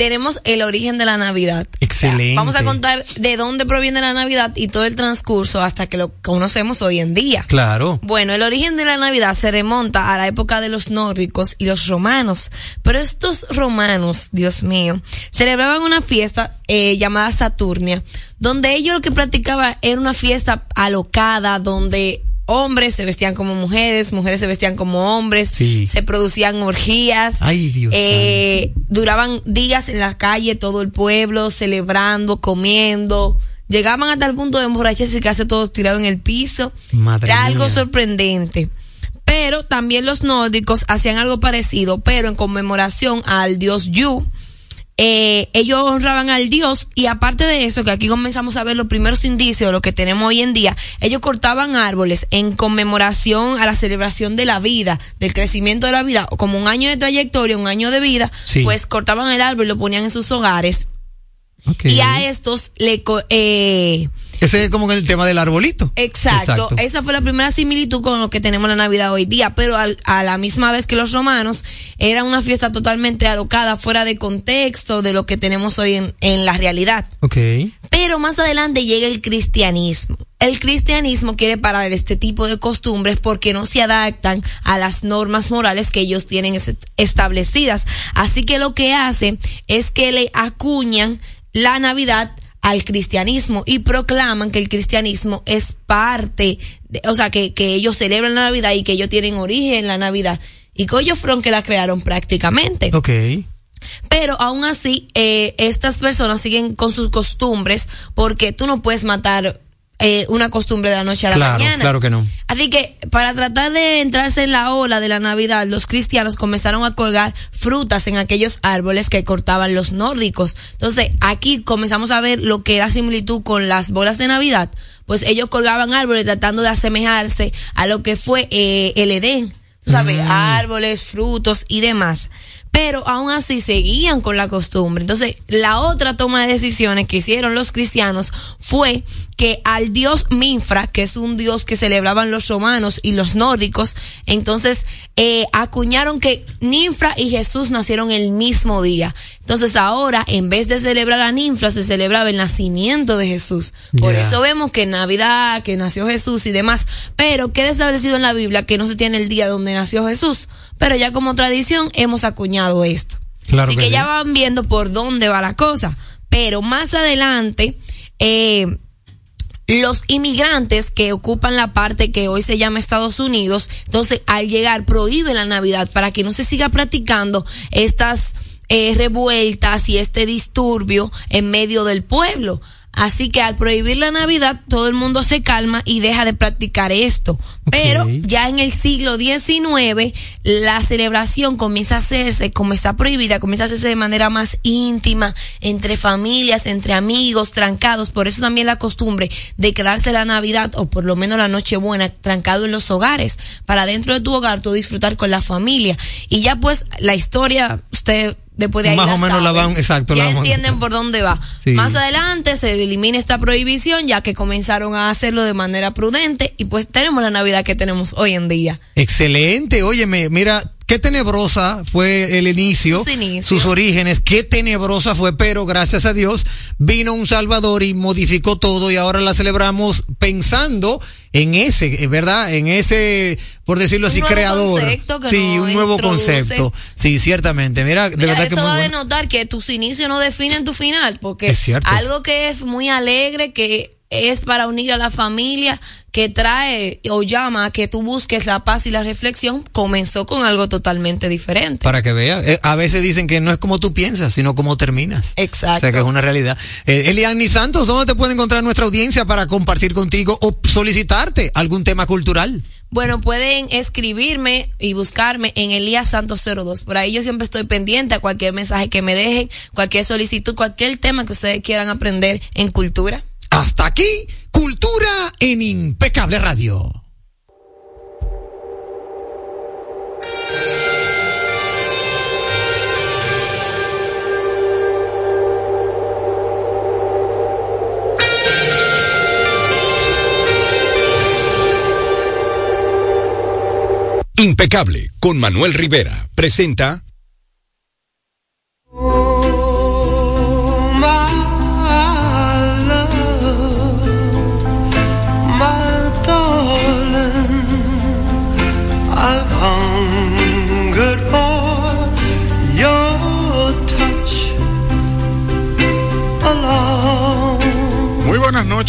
Tenemos el origen de la Navidad. Excelente. Vamos a contar de dónde proviene la Navidad y todo el transcurso hasta que lo conocemos hoy en día. Claro. Bueno, el origen de la Navidad se remonta a la época de los nórdicos y los romanos. Pero estos romanos, Dios mío, celebraban una fiesta eh, llamada Saturnia, donde ellos lo que practicaban era una fiesta alocada, donde hombres se vestían como mujeres, mujeres se vestían como hombres, Sí. se producían orgías. Ay, Dios eh, duraban días en la calle, todo el pueblo, celebrando, comiendo. Llegaban hasta el punto de emborracharse y casi todos tirados en el piso. Madre Era algo mía. sorprendente. Pero también los nórdicos hacían algo parecido, pero en conmemoración al dios Yu. Eh, ellos honraban al dios y aparte de eso, que aquí comenzamos a ver los primeros indicios de lo que tenemos hoy en día, ellos cortaban árboles en conmemoración a la celebración de la vida, del crecimiento de la vida, como un año de trayectoria, un año de vida, Sí. pues cortaban el árbol y lo ponían en sus hogares. Y a estos le... Eh, Ese es como el tema del arbolito. Exacto. Exacto. Esa fue la primera similitud con lo que tenemos la Navidad hoy día, pero al- a la misma vez que los romanos, era una fiesta totalmente alocada, fuera de contexto de lo que tenemos hoy en, en la realidad. Ok. Pero más adelante llega el cristianismo. El cristianismo quiere parar este tipo de costumbres porque no se adaptan a las normas morales que ellos tienen es- establecidas. Así que lo que hace es que le acuñan la Navidad al cristianismo y proclaman que el cristianismo es parte, de- o sea, que, que ellos celebran la Navidad y que ellos tienen origen en la Navidad. Y que ellos fueron que la crearon prácticamente. Ok. Pero aún así, eh, estas personas siguen con sus costumbres porque tú no puedes matar eh, una costumbre de la noche a la Claro, mañana. claro que no. Así que para tratar de entrarse en la ola de la Navidad, los cristianos comenzaron a colgar frutas en aquellos árboles que cortaban los nórdicos. Entonces aquí comenzamos a ver lo que era similitud con las bolas de Navidad. Pues ellos colgaban árboles tratando de asemejarse a lo que fue eh, el Edén. Tú sabes, árboles, frutos y demás. Pero aún así seguían con la costumbre. Entonces, la otra toma de decisiones que hicieron los cristianos fue que al dios Minfra, que es un dios que celebraban los romanos y los nórdicos, entonces eh, acuñaron que Ninfra y Jesús nacieron el mismo día. Entonces ahora, en vez de celebrar a ninfa, se celebraba el nacimiento de Jesús. Por eso vemos que en Navidad, que nació Jesús y demás. Pero queda establecido en la Biblia que no se tiene el día donde nació Jesús. Pero ya como tradición hemos acuñado esto. Claro Así que que sí. ya van viendo por dónde va la cosa. Pero más adelante, eh, los inmigrantes que ocupan la parte que hoy se llama Estados Unidos, entonces al llegar prohíben la Navidad para que no se siga practicando estas eh, revueltas y este disturbio en medio del pueblo. Así que al prohibir la Navidad, todo el mundo se calma y deja de practicar esto. Pero ya en el siglo XIX, la celebración comienza a hacerse, como está prohibida, comienza a hacerse de manera más íntima, entre familias, entre amigos, trancados. Por eso también la costumbre de quedarse la Navidad, o por lo menos la Nochebuena, trancado en los hogares, para dentro de tu hogar tú disfrutar con la familia. Y ya pues la historia, usted después de ahí Más la o menos la van- exacto, Ya la entienden por dónde va. Sí. Más adelante se elimina esta prohibición ya que comenzaron a hacerlo de manera prudente y pues tenemos la Navidad que tenemos hoy en día. Excelente, óyeme, mira, qué tenebrosa fue el inicio, Sus orígenes, qué tenebrosa fue, pero gracias a Dios vino un Salvador y modificó todo y ahora la celebramos pensando en ese, eh, ¿verdad? En ese, por decirlo Un así, nuevo creador. concepto que Sí, un nuevo introduce. concepto. Sí, ciertamente. Mira, de Mira, verdad que eso muy da de bueno. notar que tus inicios no definen tu final, porque Es algo que es muy alegre, que es para unir a la familia, que trae o llama a que tú busques la paz y la reflexión, comenzó con algo totalmente diferente. Para que vea, Eh, a veces dicen que no es como tú piensas, sino como terminas. Exacto. O sea que es una realidad. Eh, Eliani Santos, ¿dónde te puede encontrar nuestra audiencia para compartir contigo o solicitarte algún tema cultural? Bueno, pueden escribirme y buscarme en Elías Santos 02. Por ahí yo siempre estoy pendiente a cualquier mensaje que me dejen, cualquier solicitud, cualquier tema que ustedes quieran aprender en cultura. Hasta aquí, Cultura en Impecable Radio. Impecable con Manuel Rivera presenta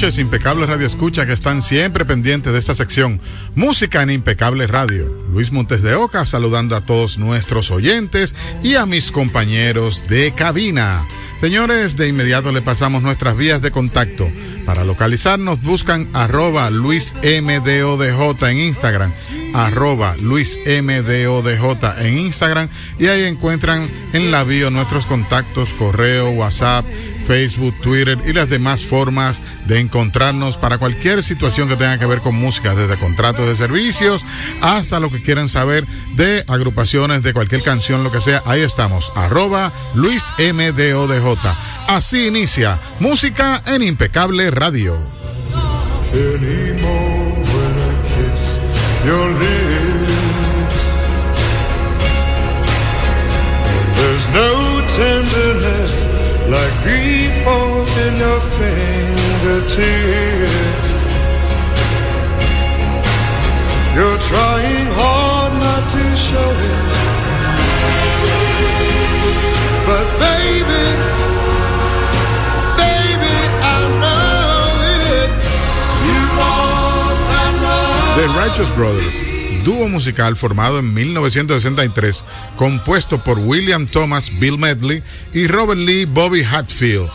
noches, Impecable Radio Escucha, que están siempre pendientes de esta sección. Música en Impecable Radio. Luis Montes de Oca saludando a todos nuestros oyentes y a mis compañeros de cabina. Señores, de inmediato le pasamos nuestras vías de contacto. Para localizarnos buscan arroba Luis MDODJ en Instagram, arroba Luis MDODJ en Instagram y ahí encuentran en la bio nuestros contactos, correo, WhatsApp, Facebook, Twitter y las demás formas de encontrarnos para cualquier situación que tenga que ver con música, desde contratos de servicios hasta lo que quieran saber de agrupaciones, de cualquier canción, lo que sea. Ahí estamos, arroba Luis MDODJ. Así inicia Música en Impecable Radio. Like grief in your fingertips. You're trying hard not to show it. But baby, baby, I know it. You lost and lost. The Righteous Brothers, dúo musical formado en 1963, compuesto por William Thomas, Bill Medley y Robert Lee Bobby Hatfield.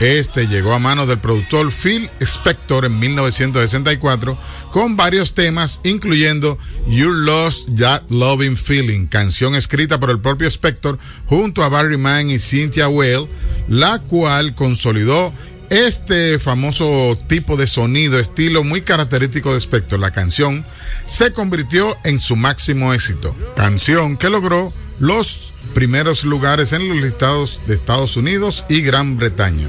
Este llegó a manos del productor Phil Spector en 1964 con varios temas, incluyendo You Lost That Loving Feeling, canción escrita por el propio Spector junto a Barry Mann y Cynthia Weil, la cual consolidó este famoso tipo de sonido, estilo muy característico de Spector, la canción, se convirtió en su máximo éxito. Canción que logró los primeros lugares en los listados de Estados Unidos y Gran Bretaña.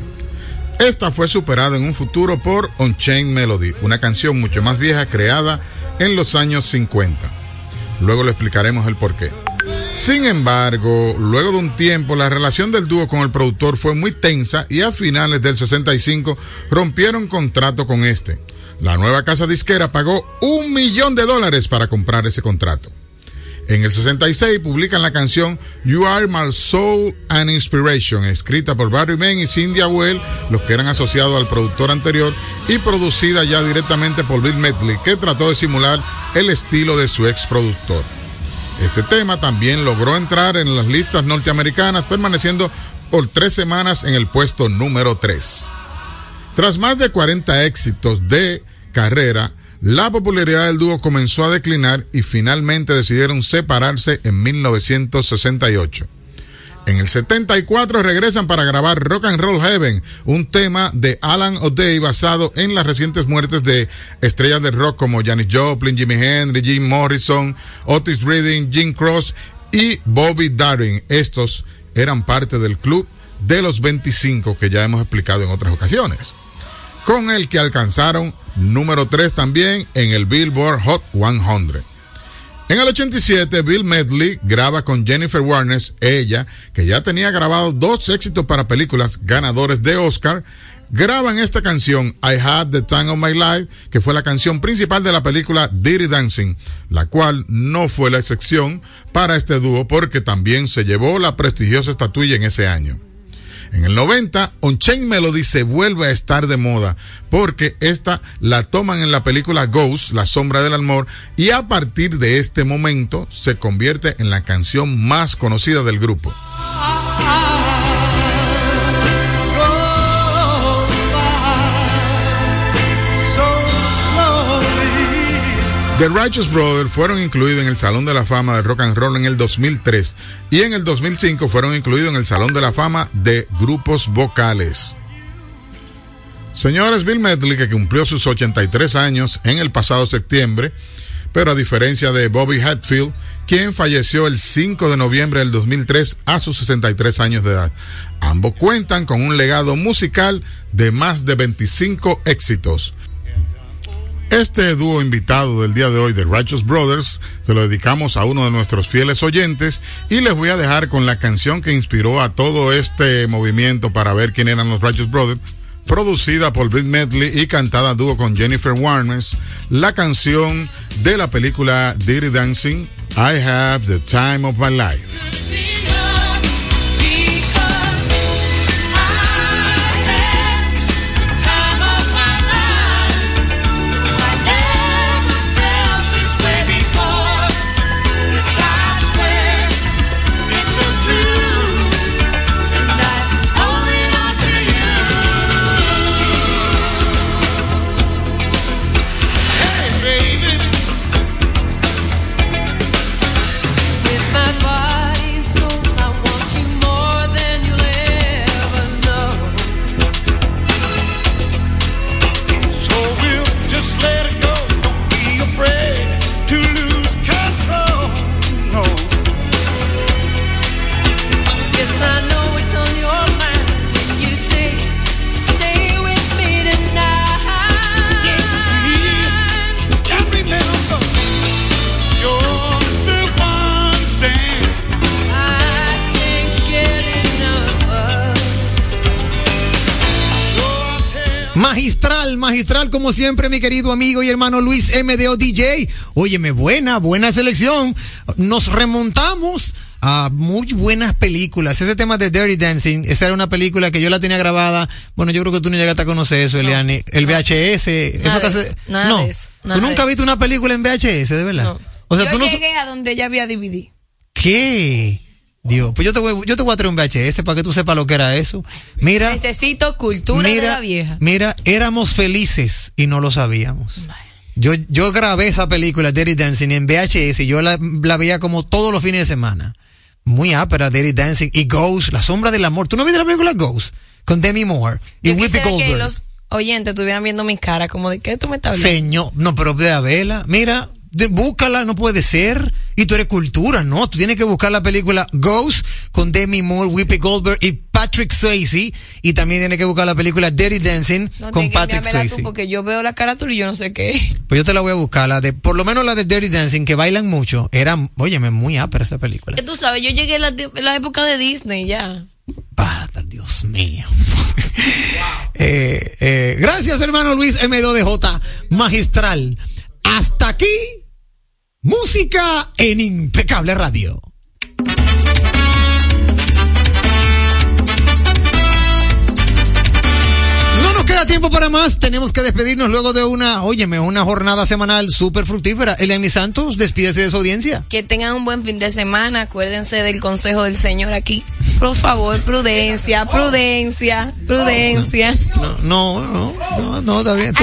Esta fue superada en un futuro por Unchained Melody, una canción mucho más vieja creada en los años 50. Luego le explicaremos el porqué. Sin embargo, luego de un tiempo, la relación del dúo con el productor fue muy tensa y a finales del 65 rompieron contrato con este. La nueva casa disquera pagó un millón de dólares para comprar ese contrato. En el 66 publican la canción You Are My Soul and Inspiration, escrita por Barry Mann y Cindy Well, los que eran asociados al productor anterior, y producida ya directamente por Bill Medley, que trató de simular el estilo de su ex productor. Este tema también logró entrar en las listas norteamericanas, permaneciendo por tres semanas en el puesto número 3. Tras más de 40 éxitos de carrera, la popularidad del dúo comenzó a declinar y finalmente decidieron separarse en 1968. En el 74 regresan para grabar Rock and Roll Heaven, un tema de Alan O'Day basado en las recientes muertes de estrellas del rock como Janis Joplin, Jimi Hendrix, Jim Morrison, Otis Redding, Jim Cross y Bobby Darin. Estos eran parte del club de los 25 que ya hemos explicado en otras ocasiones, con el que alcanzaron número 3 también en el Billboard Hot 100. En el 87, Bill Medley graba con Jennifer Warnes, ella, que ya tenía grabado dos éxitos para películas ganadores de Oscar, graban esta canción, I Had the Time of My Life, que fue la canción principal de la película Dirty Dancing, la cual no fue la excepción para este dúo porque también se llevó la prestigiosa estatuilla en ese año. En el 90, On Chain Melody se vuelve a estar de moda porque esta la toman en la película Ghost, La Sombra del Amor, y a partir de este momento se convierte en la canción más conocida del grupo. The Righteous Brothers fueron incluidos en el Salón de la Fama de Rock and Roll en el 2003 y en el 2005 fueron incluidos en el Salón de la Fama de Grupos Vocales. Señores, Bill Medley, que cumplió sus 83 años en el pasado septiembre, pero a diferencia de Bobby Hatfield, quien falleció el 5 de noviembre del 2003 a sus 63 años de edad. Ambos cuentan con un legado musical de más de 25 éxitos. Este dúo invitado del día de hoy de Righteous Brothers se lo dedicamos a uno de nuestros fieles oyentes y les voy a dejar con la canción que inspiró a todo este movimiento para ver quién eran los Righteous Brothers, producida por Bill Medley y cantada a dúo con Jennifer Warnes, la canción de la película Dirty Dancing, I Have the Time of My Life. Magistral, magistral como siempre, mi querido amigo y hermano Luis MDO DJ. Óyeme, buena, buena selección. Nos remontamos a muy buenas películas. Ese tema de Dirty Dancing, esa era una película que yo la tenía grabada. Bueno, yo creo que tú no llegaste a conocer eso, Eliane. El VHS. eso Nada que de hace- eso, nada no. de eso, nada ¿Tú de nunca eso. viste una película en VHS, de verdad? O sea, yo tú no. llegué a donde ya había DVD. ¿Qué? Dios, pues yo te voy, yo te voy a traer un VHS para que tú sepas lo que era eso. Mira. Necesito cultura de la vieja. Mira, éramos felices y no lo sabíamos. Yo, yo grabé esa película, Dirty Dancing, en VHS y yo la, la veía como todos los fines de semana. Muy ápera, Dirty Dancing. Y Ghost, La Sombra del Amor. ¿Tú no viste la película Ghost? Con Demi Moore y Yo Whoopi quisiera que Goldberg. los oyentes estuvieran viendo mi cara, como de qué tú me estás hablando. Señor, no, pero de vela. Mira, de- búscala, no puede ser. Y tú eres cultura, no. Tú tienes que buscar la película Ghost con Demi Moore, Whoopi Goldberg y Patrick Swayze. Y también tiene que buscar la película Dirty Dancing No, con Patrick enviármela tú Swayze. porque yo veo la carátula y yo no sé qué. Pues yo te la voy a buscar, la de, por lo menos la de Dirty Dancing, que bailan mucho. Era, óyeme, muy ápera esa película. Que tú sabes, yo llegué a la, la época de Disney ya. Dios mío. Eh, eh, gracias, hermano Luis M2DJ, magistral. Hasta aquí, música en impecable radio. Tiempo para más. Tenemos que despedirnos luego de una, óyeme, una jornada semanal súper fructífera. Eliani Santos, despídese de su audiencia. Que tengan un buen fin de semana. Acuérdense del consejo del Señor aquí. Por favor, prudencia, prudencia, prudencia. No, no, no, no, está bien.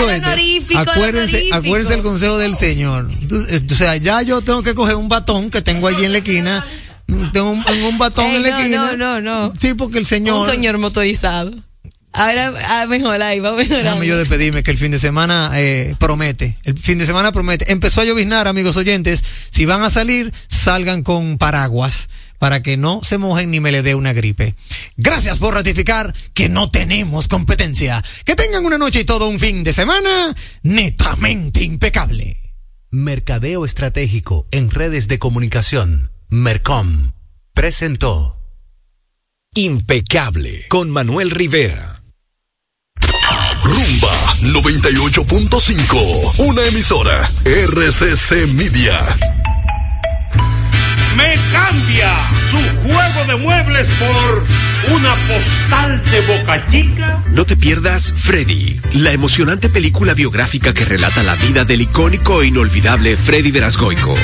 Acuérdense, acuérdense del consejo del Señor. Eh, O sea, ya yo tengo que coger un batón que tengo allí en la esquina. Tengo un, un batón en la no, esquina. no, no, no. Sí, porque el Señor. Un señor motorizado. Ahora, ah, mejor ahí, va a mejorar. Déjame yo despedirme, que el fin de semana eh, promete. El fin de semana promete. Empezó a lloviznar, amigos oyentes. Si van a salir, salgan con paraguas para que no se mojen ni me le dé una gripe. Gracias por ratificar que no tenemos competencia. Que tengan una noche y todo un fin de semana netamente impecable. Mercadeo Estratégico en redes de comunicación. Mercom. Presentó. Impecable con Manuel Rivera. Rumba 98.5, una emisora RCC Media. Me cambia su juego de muebles por una postal de boca chica. No te pierdas Freddy, la emocionante película biográfica que relata la vida del icónico e inolvidable Freddy Verasgoico.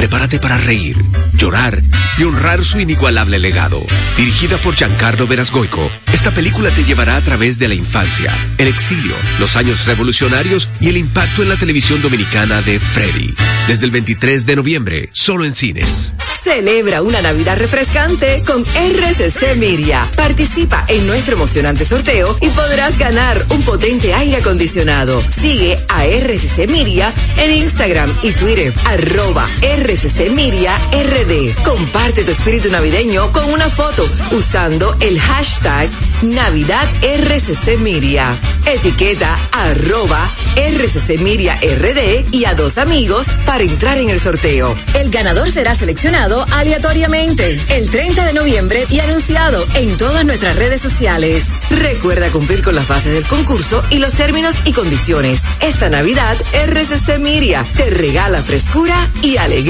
Prepárate para reír, llorar y honrar su inigualable legado. Dirigida por Giancarlo Verasgoico, esta película te llevará a través de la infancia, el exilio, los años revolucionarios y el impacto en la televisión dominicana de Freddy. Desde el 23 de noviembre, solo en cines. Celebra una Navidad refrescante con RCC Miria. Participa en nuestro emocionante sorteo y podrás ganar un potente aire acondicionado. Sigue a RCC Miria en Instagram y Twitter, arroba Miria RD. Comparte tu espíritu navideño con una foto usando el hashtag Navidad RCC Miria. Etiqueta arroba RCC Miria RD y a dos amigos para entrar en el sorteo. El ganador será seleccionado aleatoriamente el 30 de noviembre y anunciado en todas nuestras redes sociales. Recuerda cumplir con las bases del concurso y los términos y condiciones. Esta Navidad, RCC Miria te regala frescura y alegría.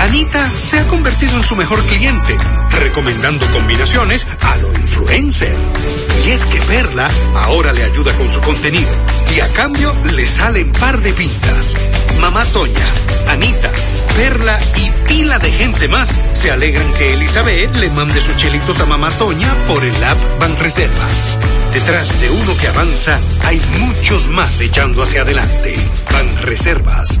Anita se ha convertido en su mejor cliente, recomendando combinaciones a lo influencer. Y es que Perla ahora le ayuda con su contenido y a cambio le salen par de pintas. Mamá Toña, Anita, Perla y pila de gente más se alegran que Elizabeth le mande sus chelitos a Mamá Toña por el app Banreservas. Detrás de uno que avanza hay muchos más echando hacia adelante. Banreservas,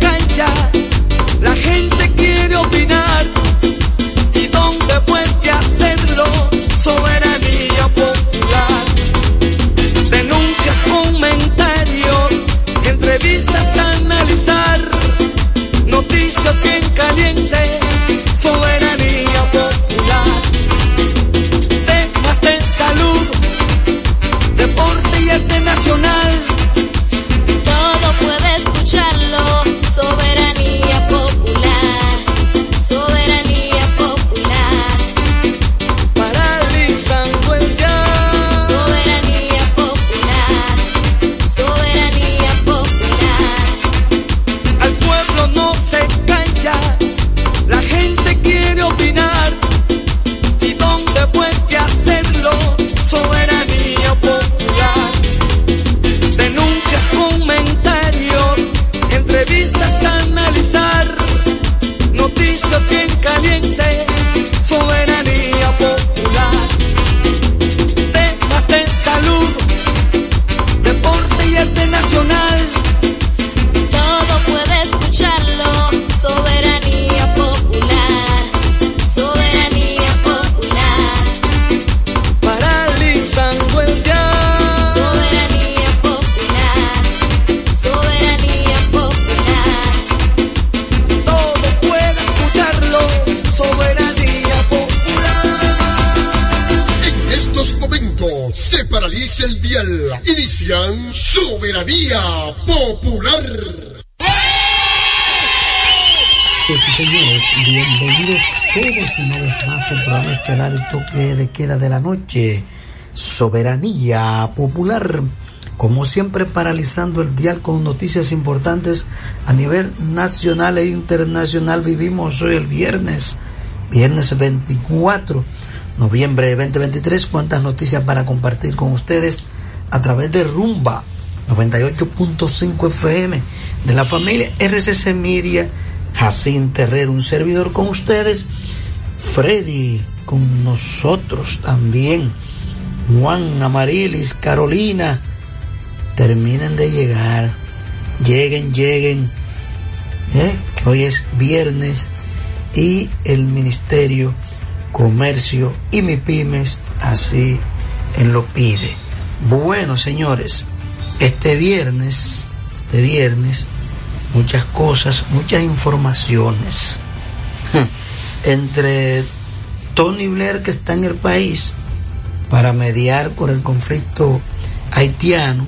la gente quiere opinar. ¿Y dónde puede hacerlo? Soberanía popular. Denuncias, comentarios, entrevistas a analizar. Noticias bien calientes, soberanía todos una vez más al programa estelar El Toque de Queda de la Noche. Soberanía Popular. Como siempre, paralizando el dial con noticias importantes a nivel nacional e internacional. Vivimos hoy el viernes, viernes 24, noviembre de 2023. Cuántas noticias para compartir con ustedes a través de Rumba 98.5 FM de la familia RCC Media. Jacín Terrero, un servidor con ustedes. Freddy con nosotros también. Juan Amarilis, Carolina. Terminen de llegar. Lleguen, lleguen. ¿eh? Hoy es viernes. Y el Ministerio Comercio y MIPIMES así en lo pide. Bueno, señores, este viernes, este viernes, muchas cosas, muchas informaciones. Entre Tony Blair, que está en el país para mediar con el conflicto haitiano,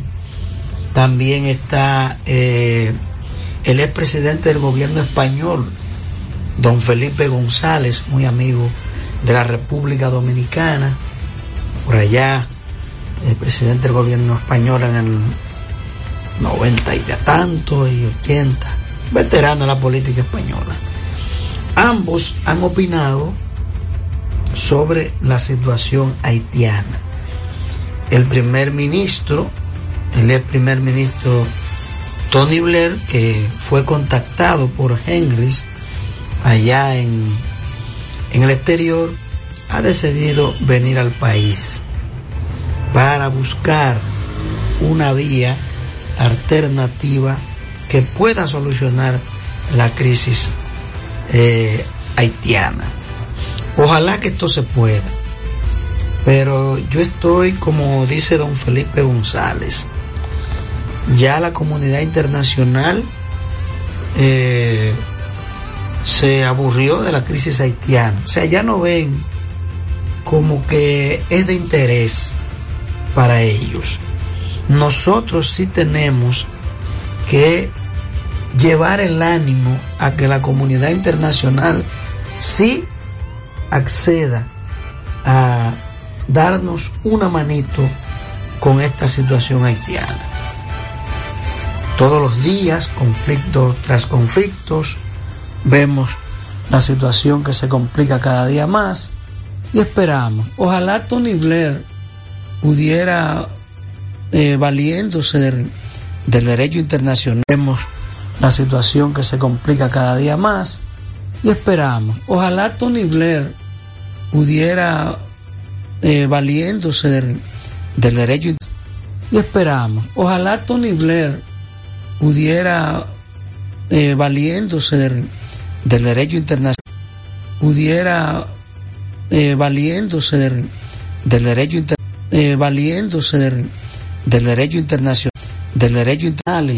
también está eh, el expresidente del gobierno español, don Felipe González, muy amigo de la República Dominicana, por allá, el presidente del gobierno español en el 90 y de tanto y 80, veterano de la política española. Ambos han opinado sobre la situación haitiana. El primer ministro, el ex primer ministro Tony Blair, que fue contactado por Henrys allá en, en el exterior, ha decidido venir al país para buscar una vía alternativa que pueda solucionar la crisis eh, haitiana. Ojalá que esto se pueda. Pero yo estoy, como dice don Felipe González, ya la comunidad internacional eh, se aburrió de la crisis haitiana. O sea, ya no ven como que es de interés para ellos. Nosotros sí tenemos que llevar el ánimo a que la comunidad internacional sí acceda a darnos una manito con esta situación haitiana. Todos los días, conflictos tras conflictos, vemos la situación que se complica cada día más y esperamos. Ojalá Tony Blair pudiera, eh, valiéndose del, derecho internacional, la situación que se complica cada día más y esperamos. Ojalá Tony Blair pudiera, eh, valiéndose del, derecho internacional, y esperamos. Ojalá Tony Blair pudiera, eh, valiéndose del, derecho internacional, pudiera, eh, valiéndose del, derecho inter- eh, valiéndose del, del derecho internacional, del derecho internacional